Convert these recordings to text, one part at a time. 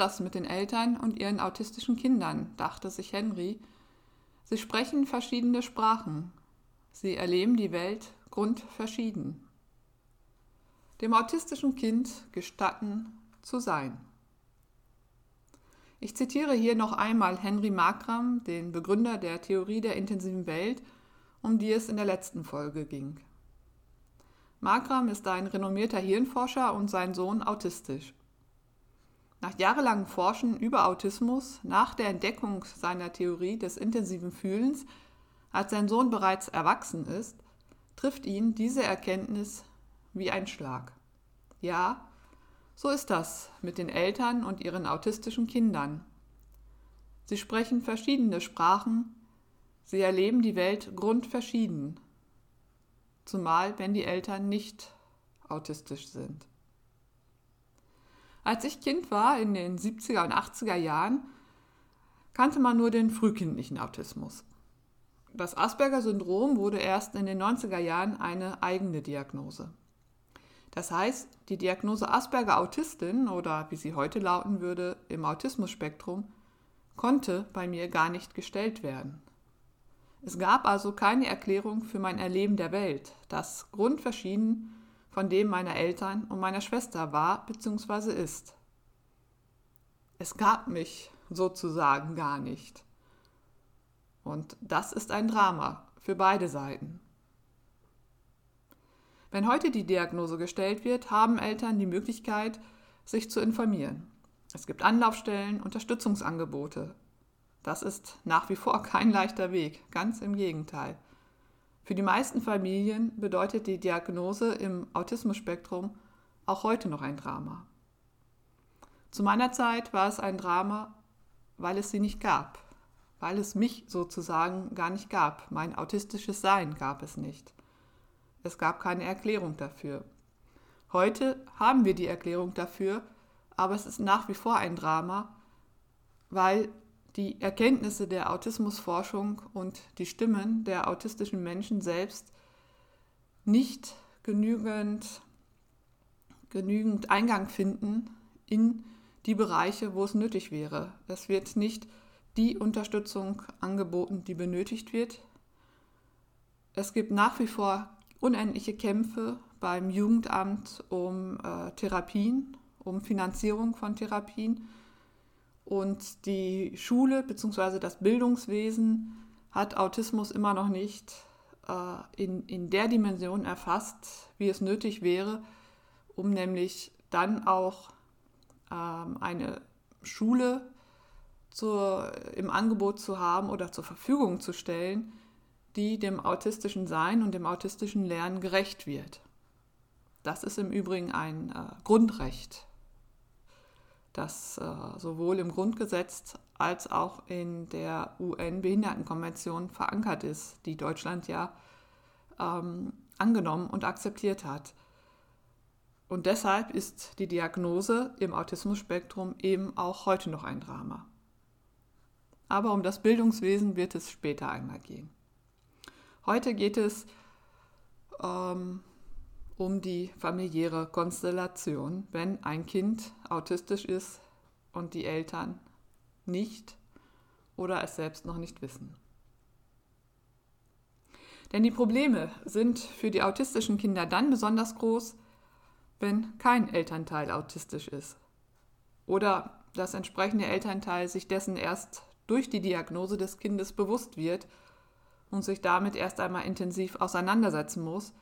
das mit den Eltern und ihren autistischen Kindern, dachte sich Henry. Sie sprechen verschiedene Sprachen. Sie erleben die Welt grundverschieden. Dem autistischen Kind gestatten zu sein. Ich zitiere hier noch einmal Henry Markram, den Begründer der Theorie der intensiven Welt, um die es in der letzten Folge ging. Markram ist ein renommierter Hirnforscher und sein Sohn autistisch. Nach jahrelangem Forschen über Autismus, nach der Entdeckung seiner Theorie des intensiven Fühlens, als sein Sohn bereits erwachsen ist, trifft ihn diese Erkenntnis wie ein Schlag. Ja, so ist das mit den Eltern und ihren autistischen Kindern. Sie sprechen verschiedene Sprachen, sie erleben die Welt grundverschieden, zumal wenn die Eltern nicht autistisch sind. Als ich Kind war, in den 70er und 80er Jahren, kannte man nur den frühkindlichen Autismus. Das Asperger-Syndrom wurde erst in den 90er Jahren eine eigene Diagnose. Das heißt, die Diagnose Asperger-Autistin oder wie sie heute lauten würde im Autismusspektrum konnte bei mir gar nicht gestellt werden. Es gab also keine Erklärung für mein Erleben der Welt, das grundverschieden von dem meiner Eltern und meiner Schwester war bzw. ist. Es gab mich sozusagen gar nicht. Und das ist ein Drama für beide Seiten. Wenn heute die Diagnose gestellt wird, haben Eltern die Möglichkeit, sich zu informieren. Es gibt Anlaufstellen, Unterstützungsangebote. Das ist nach wie vor kein leichter Weg, ganz im Gegenteil. Für die meisten Familien bedeutet die Diagnose im Autismusspektrum auch heute noch ein Drama. Zu meiner Zeit war es ein Drama, weil es sie nicht gab, weil es mich sozusagen gar nicht gab. Mein autistisches Sein gab es nicht. Es gab keine Erklärung dafür. Heute haben wir die Erklärung dafür, aber es ist nach wie vor ein Drama, weil die Erkenntnisse der Autismusforschung und die Stimmen der autistischen Menschen selbst nicht genügend, genügend Eingang finden in die Bereiche, wo es nötig wäre. Es wird nicht die Unterstützung angeboten, die benötigt wird. Es gibt nach wie vor unendliche Kämpfe beim Jugendamt um äh, Therapien, um Finanzierung von Therapien. Und die Schule bzw. das Bildungswesen hat Autismus immer noch nicht äh, in, in der Dimension erfasst, wie es nötig wäre, um nämlich dann auch ähm, eine Schule zur, im Angebot zu haben oder zur Verfügung zu stellen, die dem autistischen Sein und dem autistischen Lernen gerecht wird. Das ist im Übrigen ein äh, Grundrecht das äh, sowohl im Grundgesetz als auch in der UN-Behindertenkonvention verankert ist, die Deutschland ja ähm, angenommen und akzeptiert hat. Und deshalb ist die Diagnose im Autismusspektrum eben auch heute noch ein Drama. Aber um das Bildungswesen wird es später einmal gehen. Heute geht es ähm, um die familiäre Konstellation, wenn ein Kind autistisch ist und die Eltern nicht oder es selbst noch nicht wissen. Denn die Probleme sind für die autistischen Kinder dann besonders groß, wenn kein Elternteil autistisch ist oder das entsprechende Elternteil sich dessen erst durch die Diagnose des Kindes bewusst wird und sich damit erst einmal intensiv auseinandersetzen muss,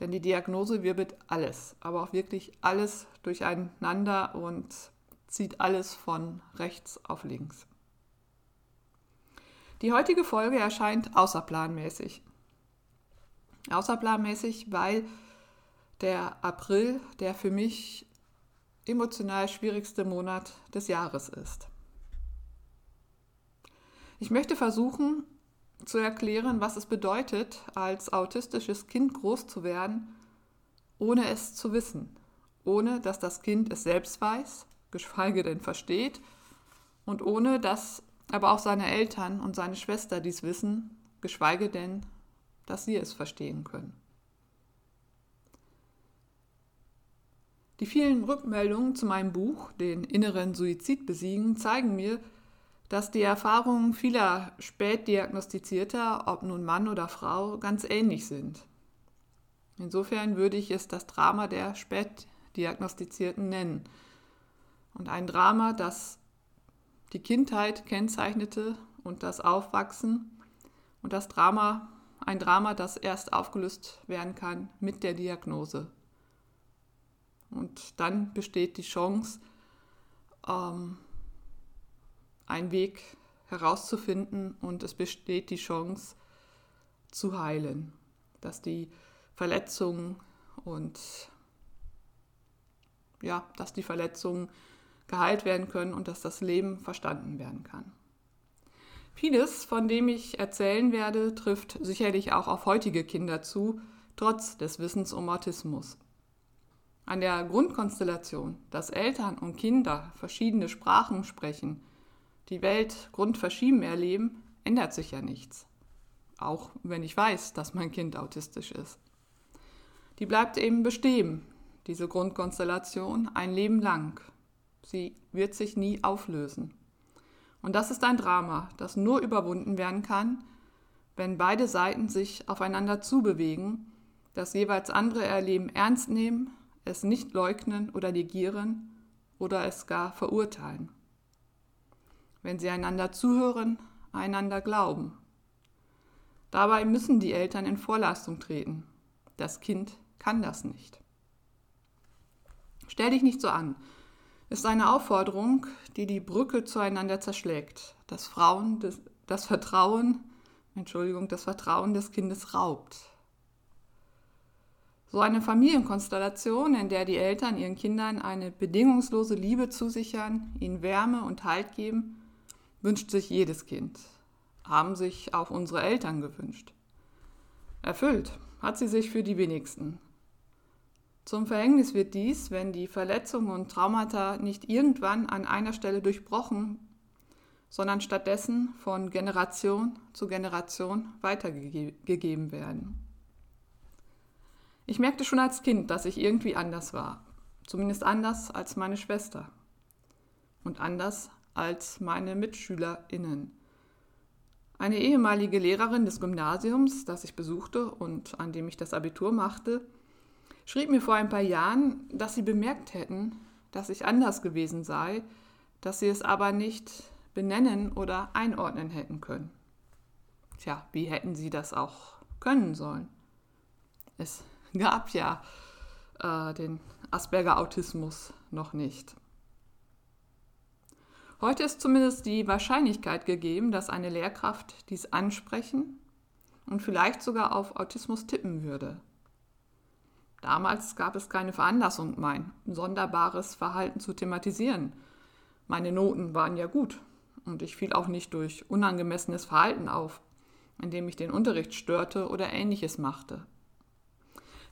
denn die Diagnose wirbelt alles, aber auch wirklich alles durcheinander und zieht alles von rechts auf links. Die heutige Folge erscheint außerplanmäßig. Außerplanmäßig, weil der April der für mich emotional schwierigste Monat des Jahres ist. Ich möchte versuchen zu erklären, was es bedeutet, als autistisches Kind groß zu werden, ohne es zu wissen, ohne dass das Kind es selbst weiß, geschweige denn versteht, und ohne dass aber auch seine Eltern und seine Schwester dies wissen, geschweige denn, dass sie es verstehen können. Die vielen Rückmeldungen zu meinem Buch, den inneren Suizid besiegen, zeigen mir, dass die Erfahrungen vieler Spätdiagnostizierter, ob nun Mann oder Frau, ganz ähnlich sind. Insofern würde ich es das Drama der Spätdiagnostizierten nennen. Und ein Drama, das die Kindheit kennzeichnete und das Aufwachsen und das Drama, ein Drama, das erst aufgelöst werden kann mit der Diagnose. Und dann besteht die Chance, ähm, einen Weg herauszufinden und es besteht die Chance zu heilen, dass die Verletzungen und ja, dass die Verletzungen geheilt werden können und dass das Leben verstanden werden kann. Vieles, von dem ich erzählen werde, trifft sicherlich auch auf heutige Kinder zu, trotz des Wissens um Autismus. An der Grundkonstellation, dass Eltern und Kinder verschiedene Sprachen sprechen, die Welt grundverschieden erleben, ändert sich ja nichts. Auch wenn ich weiß, dass mein Kind autistisch ist. Die bleibt eben bestehen, diese Grundkonstellation, ein Leben lang. Sie wird sich nie auflösen. Und das ist ein Drama, das nur überwunden werden kann, wenn beide Seiten sich aufeinander zubewegen, das jeweils andere Erleben ernst nehmen es nicht leugnen oder negieren oder es gar verurteilen. Wenn sie einander zuhören, einander glauben. Dabei müssen die Eltern in Vorleistung treten. Das Kind kann das nicht. Stell dich nicht so an, ist eine Aufforderung, die die Brücke zueinander zerschlägt, das, Frauen, das, das Vertrauen, Entschuldigung, das Vertrauen des Kindes raubt, so eine Familienkonstellation, in der die Eltern ihren Kindern eine bedingungslose Liebe zusichern, ihnen Wärme und Halt geben, wünscht sich jedes Kind. Haben sich auch unsere Eltern gewünscht. Erfüllt hat sie sich für die wenigsten. Zum Verhängnis wird dies, wenn die Verletzungen und Traumata nicht irgendwann an einer Stelle durchbrochen, sondern stattdessen von Generation zu Generation weitergegeben werden. Ich merkte schon als Kind, dass ich irgendwie anders war. Zumindest anders als meine Schwester. Und anders als meine MitschülerInnen. Eine ehemalige Lehrerin des Gymnasiums, das ich besuchte und an dem ich das Abitur machte, schrieb mir vor ein paar Jahren, dass sie bemerkt hätten, dass ich anders gewesen sei, dass sie es aber nicht benennen oder einordnen hätten können. Tja, wie hätten sie das auch können sollen? Es gab ja äh, den Asperger-Autismus noch nicht. Heute ist zumindest die Wahrscheinlichkeit gegeben, dass eine Lehrkraft dies ansprechen und vielleicht sogar auf Autismus tippen würde. Damals gab es keine Veranlassung, mein sonderbares Verhalten zu thematisieren. Meine Noten waren ja gut und ich fiel auch nicht durch unangemessenes Verhalten auf, indem ich den Unterricht störte oder ähnliches machte.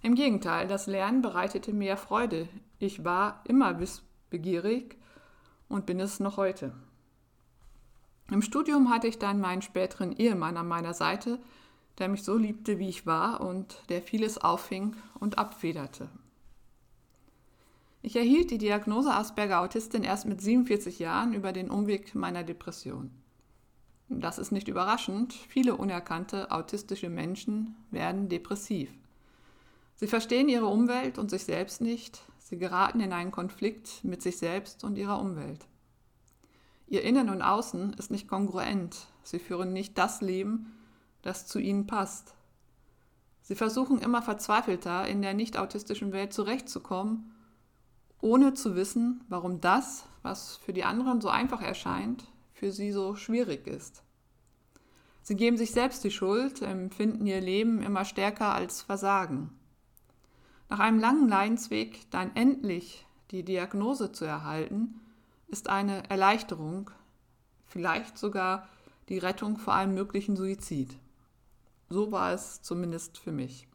Im Gegenteil, das Lernen bereitete mir Freude. Ich war immer wissbegierig und bin es noch heute. Im Studium hatte ich dann meinen späteren Ehemann an meiner Seite, der mich so liebte, wie ich war und der vieles auffing und abfederte. Ich erhielt die Diagnose Asperger-Autistin erst mit 47 Jahren über den Umweg meiner Depression. Das ist nicht überraschend, viele unerkannte autistische Menschen werden depressiv. Sie verstehen ihre Umwelt und sich selbst nicht, sie geraten in einen Konflikt mit sich selbst und ihrer Umwelt. Ihr Innen und Außen ist nicht kongruent, sie führen nicht das Leben, das zu ihnen passt. Sie versuchen immer verzweifelter in der nicht autistischen Welt zurechtzukommen ohne zu wissen, warum das, was für die anderen so einfach erscheint, für sie so schwierig ist. Sie geben sich selbst die Schuld, empfinden ihr Leben immer stärker als Versagen. Nach einem langen Leidensweg dann endlich die Diagnose zu erhalten, ist eine Erleichterung, vielleicht sogar die Rettung vor einem möglichen Suizid. So war es zumindest für mich.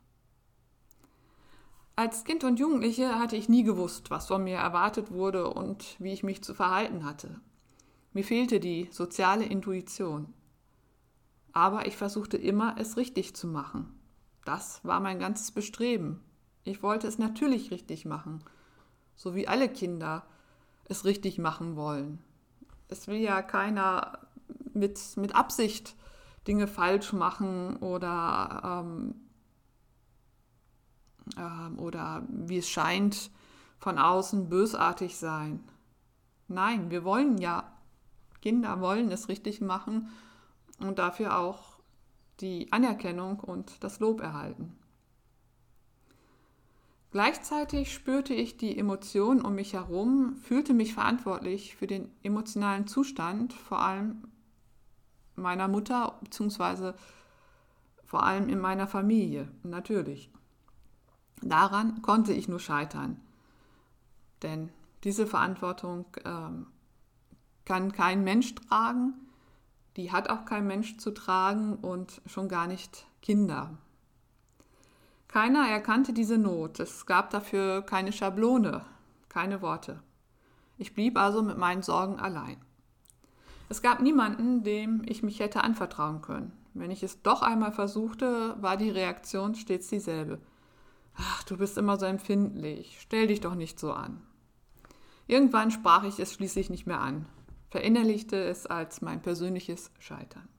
Als Kind und Jugendliche hatte ich nie gewusst, was von mir erwartet wurde und wie ich mich zu verhalten hatte. Mir fehlte die soziale Intuition. Aber ich versuchte immer, es richtig zu machen. Das war mein ganzes Bestreben. Ich wollte es natürlich richtig machen, so wie alle Kinder es richtig machen wollen. Es will ja keiner mit, mit Absicht Dinge falsch machen oder ähm, ähm, oder wie es scheint, von außen bösartig sein. Nein, wir wollen ja, Kinder wollen es richtig machen und dafür auch die Anerkennung und das Lob erhalten. Gleichzeitig spürte ich die Emotionen um mich herum, fühlte mich verantwortlich für den emotionalen Zustand, vor allem meiner Mutter bzw. vor allem in meiner Familie, natürlich. Daran konnte ich nur scheitern. Denn diese Verantwortung ähm, kann kein Mensch tragen, die hat auch kein Mensch zu tragen und schon gar nicht Kinder. Keiner erkannte diese Not, es gab dafür keine Schablone, keine Worte. Ich blieb also mit meinen Sorgen allein. Es gab niemanden, dem ich mich hätte anvertrauen können. Wenn ich es doch einmal versuchte, war die Reaktion stets dieselbe. Ach, du bist immer so empfindlich, stell dich doch nicht so an. Irgendwann sprach ich es schließlich nicht mehr an, verinnerlichte es als mein persönliches Scheitern.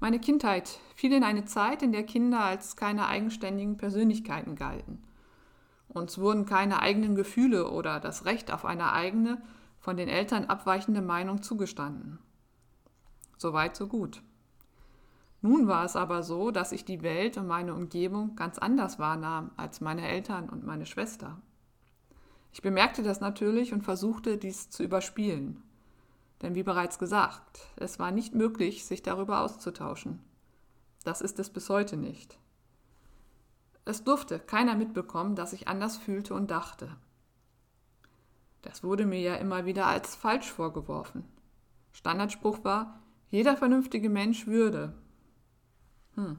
Meine Kindheit fiel in eine Zeit, in der Kinder als keine eigenständigen Persönlichkeiten galten. Uns wurden keine eigenen Gefühle oder das Recht auf eine eigene, von den Eltern abweichende Meinung zugestanden. Soweit, so gut. Nun war es aber so, dass ich die Welt und meine Umgebung ganz anders wahrnahm als meine Eltern und meine Schwester. Ich bemerkte das natürlich und versuchte, dies zu überspielen. Denn wie bereits gesagt, es war nicht möglich, sich darüber auszutauschen. Das ist es bis heute nicht. Es durfte keiner mitbekommen, dass ich anders fühlte und dachte. Das wurde mir ja immer wieder als falsch vorgeworfen. Standardspruch war, jeder vernünftige Mensch würde, hm.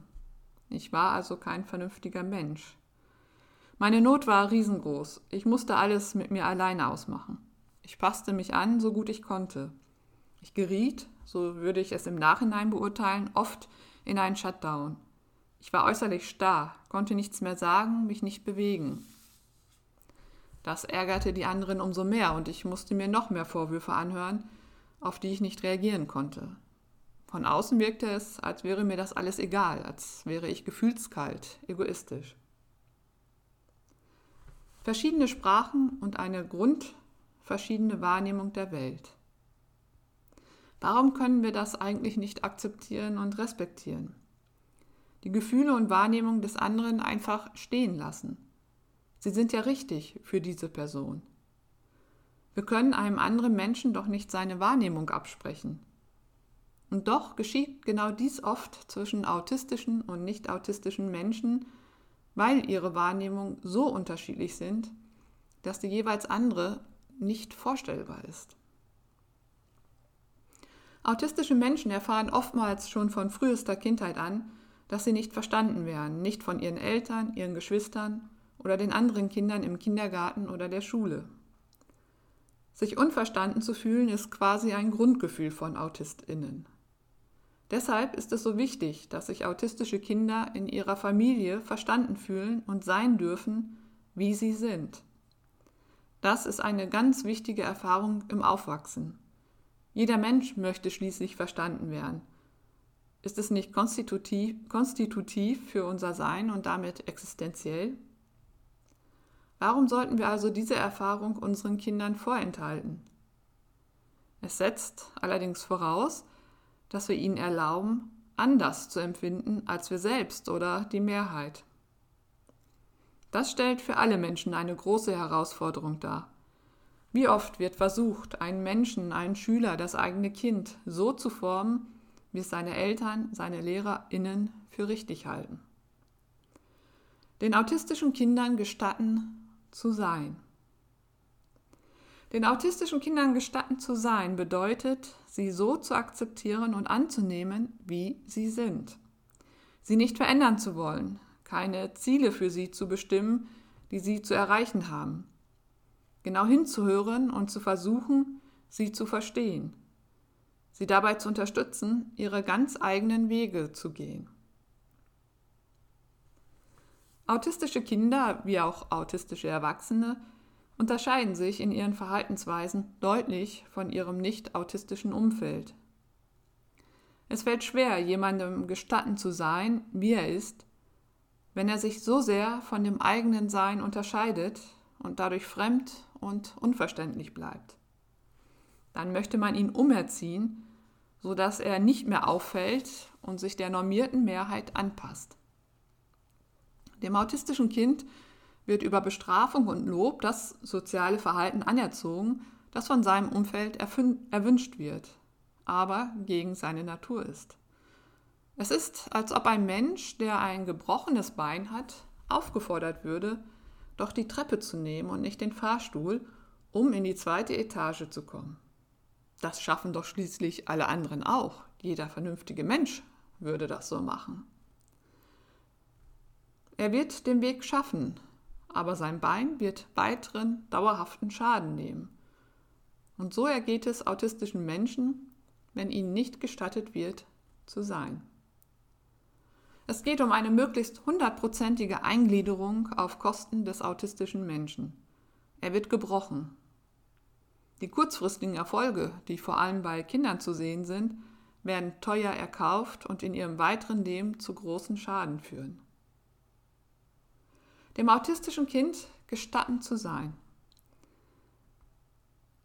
Ich war also kein vernünftiger Mensch. Meine Not war riesengroß. Ich musste alles mit mir alleine ausmachen. Ich passte mich an, so gut ich konnte. Ich geriet, so würde ich es im Nachhinein beurteilen, oft in einen Shutdown. Ich war äußerlich starr, konnte nichts mehr sagen, mich nicht bewegen. Das ärgerte die anderen umso mehr und ich musste mir noch mehr Vorwürfe anhören, auf die ich nicht reagieren konnte. Von außen wirkte es, als wäre mir das alles egal, als wäre ich gefühlskalt, egoistisch. Verschiedene Sprachen und eine grundverschiedene Wahrnehmung der Welt. Warum können wir das eigentlich nicht akzeptieren und respektieren? Die Gefühle und Wahrnehmung des anderen einfach stehen lassen. Sie sind ja richtig für diese Person. Wir können einem anderen Menschen doch nicht seine Wahrnehmung absprechen. Und doch geschieht genau dies oft zwischen autistischen und nicht autistischen Menschen, weil ihre Wahrnehmungen so unterschiedlich sind, dass die jeweils andere nicht vorstellbar ist. Autistische Menschen erfahren oftmals schon von frühester Kindheit an, dass sie nicht verstanden werden, nicht von ihren Eltern, ihren Geschwistern oder den anderen Kindern im Kindergarten oder der Schule. Sich unverstanden zu fühlen ist quasi ein Grundgefühl von Autistinnen. Deshalb ist es so wichtig, dass sich autistische Kinder in ihrer Familie verstanden fühlen und sein dürfen, wie sie sind. Das ist eine ganz wichtige Erfahrung im Aufwachsen. Jeder Mensch möchte schließlich verstanden werden. Ist es nicht konstitutiv, konstitutiv für unser Sein und damit existenziell? Warum sollten wir also diese Erfahrung unseren Kindern vorenthalten? Es setzt allerdings voraus, dass wir ihnen erlauben, anders zu empfinden als wir selbst oder die Mehrheit. Das stellt für alle Menschen eine große Herausforderung dar. Wie oft wird versucht, einen Menschen, einen Schüler, das eigene Kind so zu formen, wie es seine Eltern, seine LehrerInnen für richtig halten. Den autistischen Kindern gestatten zu sein. Den autistischen Kindern gestatten zu sein bedeutet, sie so zu akzeptieren und anzunehmen, wie sie sind. Sie nicht verändern zu wollen, keine Ziele für sie zu bestimmen, die sie zu erreichen haben. Genau hinzuhören und zu versuchen, sie zu verstehen. Sie dabei zu unterstützen, ihre ganz eigenen Wege zu gehen. Autistische Kinder wie auch autistische Erwachsene unterscheiden sich in ihren Verhaltensweisen deutlich von ihrem nicht autistischen Umfeld. Es fällt schwer, jemandem gestatten zu sein, wie er ist, wenn er sich so sehr von dem eigenen Sein unterscheidet und dadurch fremd und unverständlich bleibt. Dann möchte man ihn umerziehen, sodass er nicht mehr auffällt und sich der normierten Mehrheit anpasst. Dem autistischen Kind wird über Bestrafung und Lob das soziale Verhalten anerzogen, das von seinem Umfeld erwünscht wird, aber gegen seine Natur ist. Es ist, als ob ein Mensch, der ein gebrochenes Bein hat, aufgefordert würde, doch die Treppe zu nehmen und nicht den Fahrstuhl, um in die zweite Etage zu kommen. Das schaffen doch schließlich alle anderen auch. Jeder vernünftige Mensch würde das so machen. Er wird den Weg schaffen, aber sein Bein wird weiteren dauerhaften Schaden nehmen. Und so ergeht es autistischen Menschen, wenn ihnen nicht gestattet wird, zu sein. Es geht um eine möglichst hundertprozentige Eingliederung auf Kosten des autistischen Menschen. Er wird gebrochen. Die kurzfristigen Erfolge, die vor allem bei Kindern zu sehen sind, werden teuer erkauft und in ihrem weiteren Leben zu großen Schaden führen dem autistischen Kind gestatten zu sein.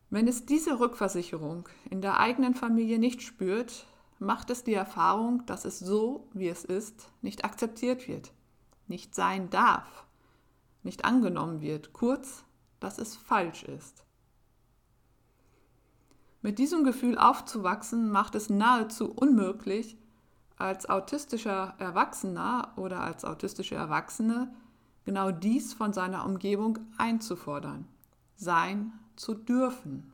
Wenn es diese Rückversicherung in der eigenen Familie nicht spürt, macht es die Erfahrung, dass es so, wie es ist, nicht akzeptiert wird, nicht sein darf, nicht angenommen wird, kurz, dass es falsch ist. Mit diesem Gefühl aufzuwachsen macht es nahezu unmöglich, als autistischer Erwachsener oder als autistische Erwachsene genau dies von seiner Umgebung einzufordern, sein zu dürfen.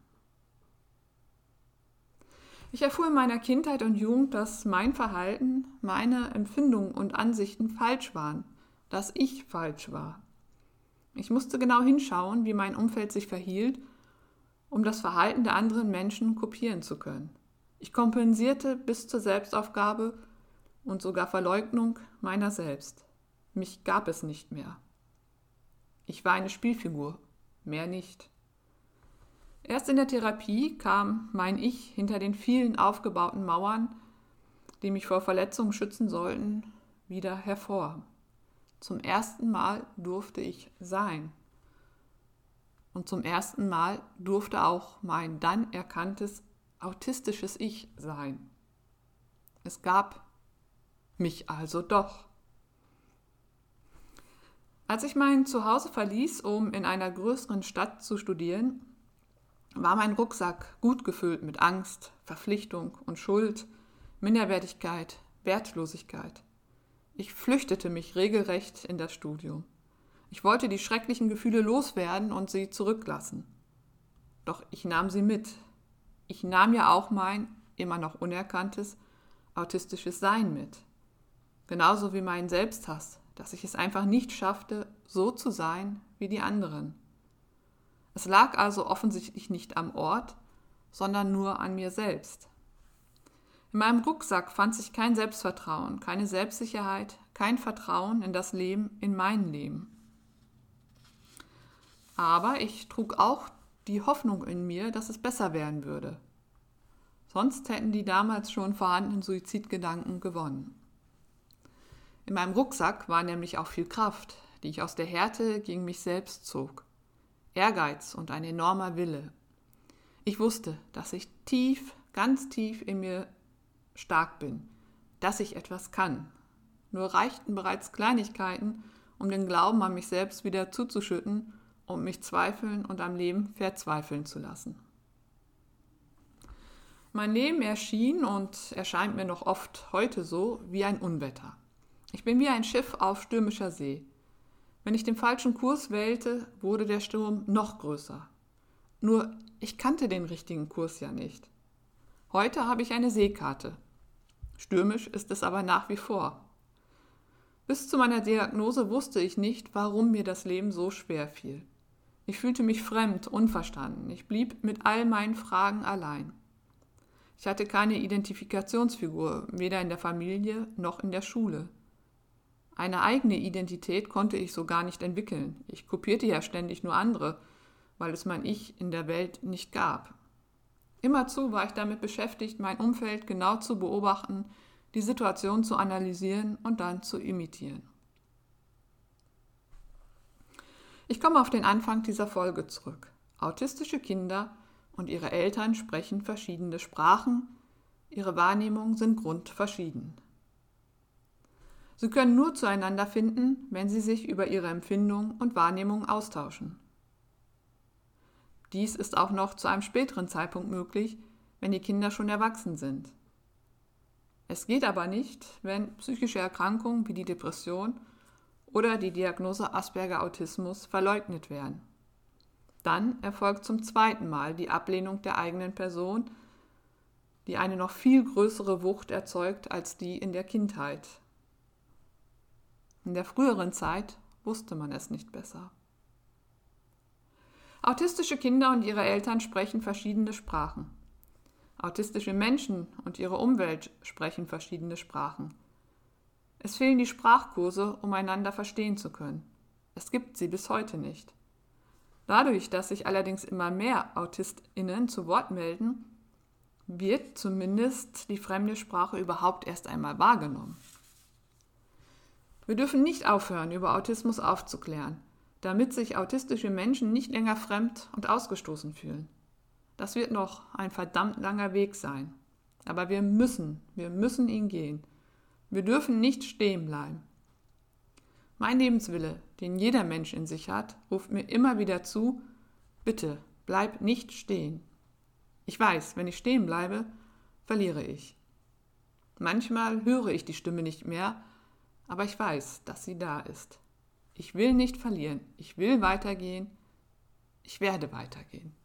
Ich erfuhr in meiner Kindheit und Jugend, dass mein Verhalten, meine Empfindungen und Ansichten falsch waren, dass ich falsch war. Ich musste genau hinschauen, wie mein Umfeld sich verhielt, um das Verhalten der anderen Menschen kopieren zu können. Ich kompensierte bis zur Selbstaufgabe und sogar Verleugnung meiner selbst. Mich gab es nicht mehr. Ich war eine Spielfigur, mehr nicht. Erst in der Therapie kam mein Ich hinter den vielen aufgebauten Mauern, die mich vor Verletzungen schützen sollten, wieder hervor. Zum ersten Mal durfte ich sein. Und zum ersten Mal durfte auch mein dann erkanntes autistisches Ich sein. Es gab mich also doch. Als ich mein Zuhause verließ, um in einer größeren Stadt zu studieren, war mein Rucksack gut gefüllt mit Angst, Verpflichtung und Schuld, Minderwertigkeit, Wertlosigkeit. Ich flüchtete mich regelrecht in das Studium. Ich wollte die schrecklichen Gefühle loswerden und sie zurücklassen. Doch ich nahm sie mit. Ich nahm ja auch mein, immer noch unerkanntes, autistisches Sein mit. Genauso wie meinen Selbsthass, dass ich es einfach nicht schaffte, so zu sein wie die anderen. Es lag also offensichtlich nicht am Ort, sondern nur an mir selbst. In meinem Rucksack fand sich kein Selbstvertrauen, keine Selbstsicherheit, kein Vertrauen in das Leben, in mein Leben. Aber ich trug auch die Hoffnung in mir, dass es besser werden würde. Sonst hätten die damals schon vorhandenen Suizidgedanken gewonnen. In meinem Rucksack war nämlich auch viel Kraft, die ich aus der Härte gegen mich selbst zog. Ehrgeiz und ein enormer Wille. Ich wusste, dass ich tief, ganz tief in mir stark bin, dass ich etwas kann. Nur reichten bereits Kleinigkeiten, um den Glauben an mich selbst wieder zuzuschütten und mich zweifeln und am Leben verzweifeln zu lassen. Mein Leben erschien und erscheint mir noch oft heute so wie ein Unwetter. Ich bin wie ein Schiff auf stürmischer See. Wenn ich den falschen Kurs wählte, wurde der Sturm noch größer. Nur ich kannte den richtigen Kurs ja nicht. Heute habe ich eine Seekarte. Stürmisch ist es aber nach wie vor. Bis zu meiner Diagnose wusste ich nicht, warum mir das Leben so schwer fiel. Ich fühlte mich fremd, unverstanden. Ich blieb mit all meinen Fragen allein. Ich hatte keine Identifikationsfigur, weder in der Familie noch in der Schule. Eine eigene Identität konnte ich so gar nicht entwickeln. Ich kopierte ja ständig nur andere, weil es mein Ich in der Welt nicht gab. Immerzu war ich damit beschäftigt, mein Umfeld genau zu beobachten, die Situation zu analysieren und dann zu imitieren. Ich komme auf den Anfang dieser Folge zurück. Autistische Kinder und ihre Eltern sprechen verschiedene Sprachen, ihre Wahrnehmungen sind grundverschieden. Sie können nur zueinander finden, wenn sie sich über ihre Empfindungen und Wahrnehmungen austauschen. Dies ist auch noch zu einem späteren Zeitpunkt möglich, wenn die Kinder schon erwachsen sind. Es geht aber nicht, wenn psychische Erkrankungen wie die Depression oder die Diagnose Asperger-Autismus verleugnet werden. Dann erfolgt zum zweiten Mal die Ablehnung der eigenen Person, die eine noch viel größere Wucht erzeugt als die in der Kindheit. In der früheren Zeit wusste man es nicht besser. Autistische Kinder und ihre Eltern sprechen verschiedene Sprachen. Autistische Menschen und ihre Umwelt sprechen verschiedene Sprachen. Es fehlen die Sprachkurse, um einander verstehen zu können. Es gibt sie bis heute nicht. Dadurch, dass sich allerdings immer mehr Autistinnen zu Wort melden, wird zumindest die fremde Sprache überhaupt erst einmal wahrgenommen. Wir dürfen nicht aufhören, über Autismus aufzuklären damit sich autistische Menschen nicht länger fremd und ausgestoßen fühlen. Das wird noch ein verdammt langer Weg sein. Aber wir müssen, wir müssen ihn gehen. Wir dürfen nicht stehen bleiben. Mein Lebenswille, den jeder Mensch in sich hat, ruft mir immer wieder zu, bitte bleib nicht stehen. Ich weiß, wenn ich stehen bleibe, verliere ich. Manchmal höre ich die Stimme nicht mehr, aber ich weiß, dass sie da ist. Ich will nicht verlieren. Ich will weitergehen. Ich werde weitergehen.